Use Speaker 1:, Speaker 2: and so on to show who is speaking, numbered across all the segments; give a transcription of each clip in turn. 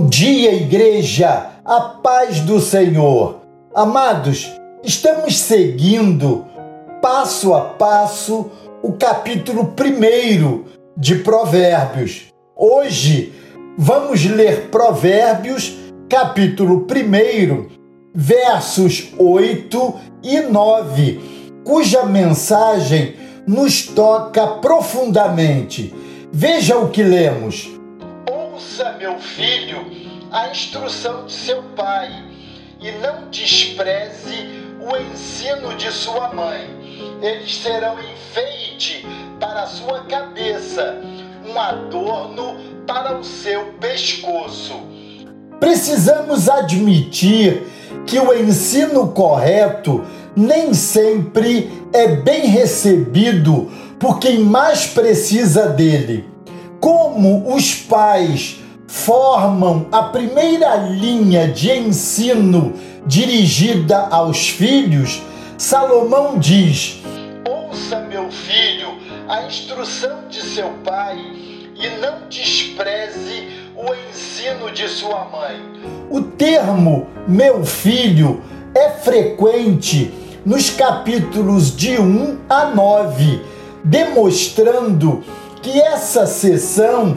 Speaker 1: Bom dia, igreja, a paz do Senhor. Amados, estamos seguindo passo a passo o capítulo 1 de Provérbios. Hoje vamos ler Provérbios, capítulo 1, versos 8 e 9, cuja mensagem nos toca profundamente. Veja o que lemos.
Speaker 2: Ouça, meu filho, a instrução de seu pai e não despreze o ensino de sua mãe. Eles serão enfeite para a sua cabeça, um adorno para o seu pescoço.
Speaker 1: Precisamos admitir que o ensino correto nem sempre é bem recebido por quem mais precisa dele. Como os pais formam a primeira linha de ensino dirigida aos filhos, Salomão diz:
Speaker 2: Ouça, meu filho, a instrução de seu pai e não despreze o ensino de sua mãe.
Speaker 1: O termo meu filho é frequente nos capítulos de 1 a 9, demonstrando que essa sessão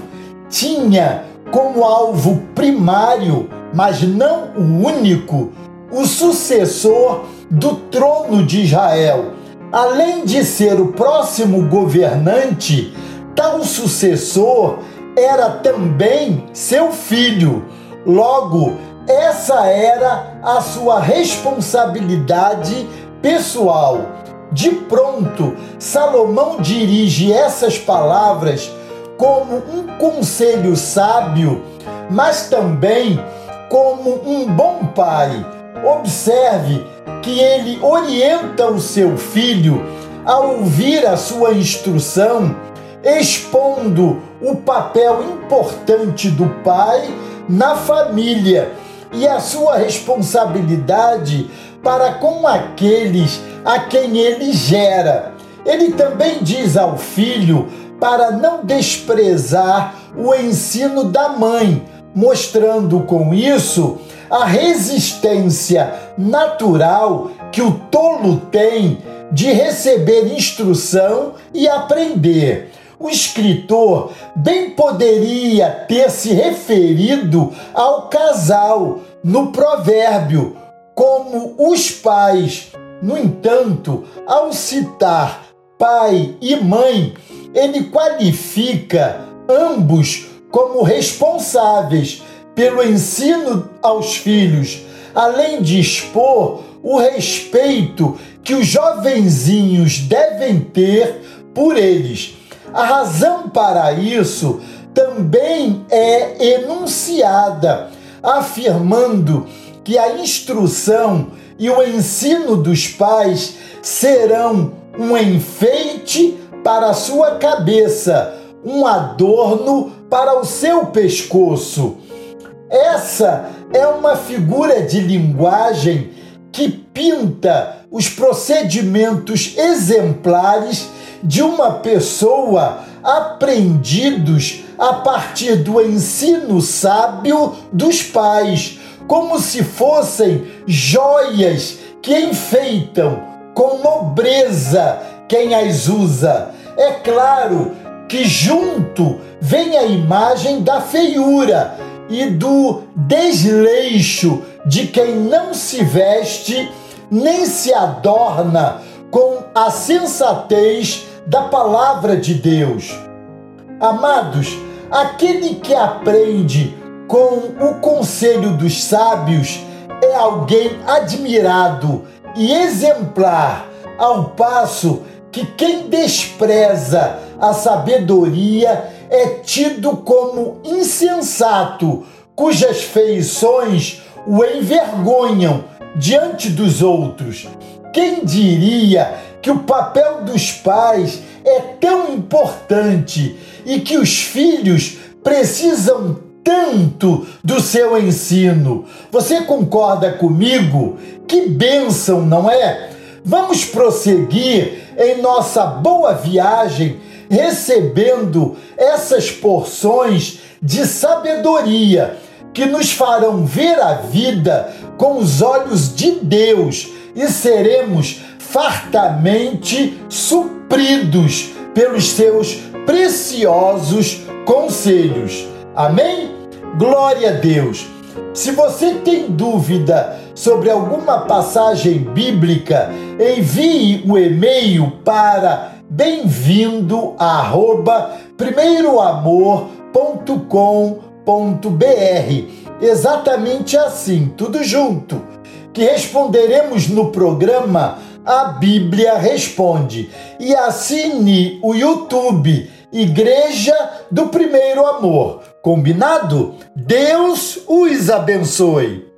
Speaker 1: tinha como alvo primário, mas não o único, o sucessor do trono de Israel. Além de ser o próximo governante, tal sucessor era também seu filho. Logo, essa era a sua responsabilidade pessoal. De pronto, Salomão dirige essas palavras como um conselho sábio, mas também como um bom pai. Observe que ele orienta o seu filho a ouvir a sua instrução, expondo o papel importante do pai na família e a sua responsabilidade para com aqueles a quem ele gera. Ele também diz ao filho para não desprezar o ensino da mãe, mostrando com isso a resistência natural que o tolo tem de receber instrução e aprender. O escritor bem poderia ter se referido ao casal no provérbio como os pais. No entanto, ao citar pai e mãe, ele qualifica ambos como responsáveis pelo ensino aos filhos, além de expor o respeito que os jovenzinhos devem ter por eles. A razão para isso também é enunciada, afirmando que a instrução e o ensino dos pais serão um enfeite para a sua cabeça, um adorno para o seu pescoço. Essa é uma figura de linguagem que pinta os procedimentos exemplares de uma pessoa aprendidos a partir do ensino sábio dos pais, como se fossem joias que enfeitam com nobreza quem as usa. É claro que junto vem a imagem da feiura e do desleixo de quem não se veste nem se adorna com a sensatez da palavra de Deus. Amados, aquele que aprende com o conselho dos sábios é alguém admirado e exemplar, ao passo que quem despreza a sabedoria é tido como insensato, cujas feições o envergonham diante dos outros. Quem diria que o papel dos pais é tão importante e que os filhos precisam tanto do seu ensino? Você concorda comigo? Que bênção, não é? Vamos prosseguir em nossa boa viagem recebendo essas porções de sabedoria que nos farão ver a vida com os olhos de Deus e seremos fartamente supridos pelos seus preciosos conselhos. Amém? Glória a Deus! Se você tem dúvida sobre alguma passagem bíblica, envie o um e-mail para bem-vindo Exatamente assim, tudo junto. Que responderemos no programa A Bíblia Responde. E assine o YouTube Igreja do Primeiro Amor. Combinado? Deus os abençoe.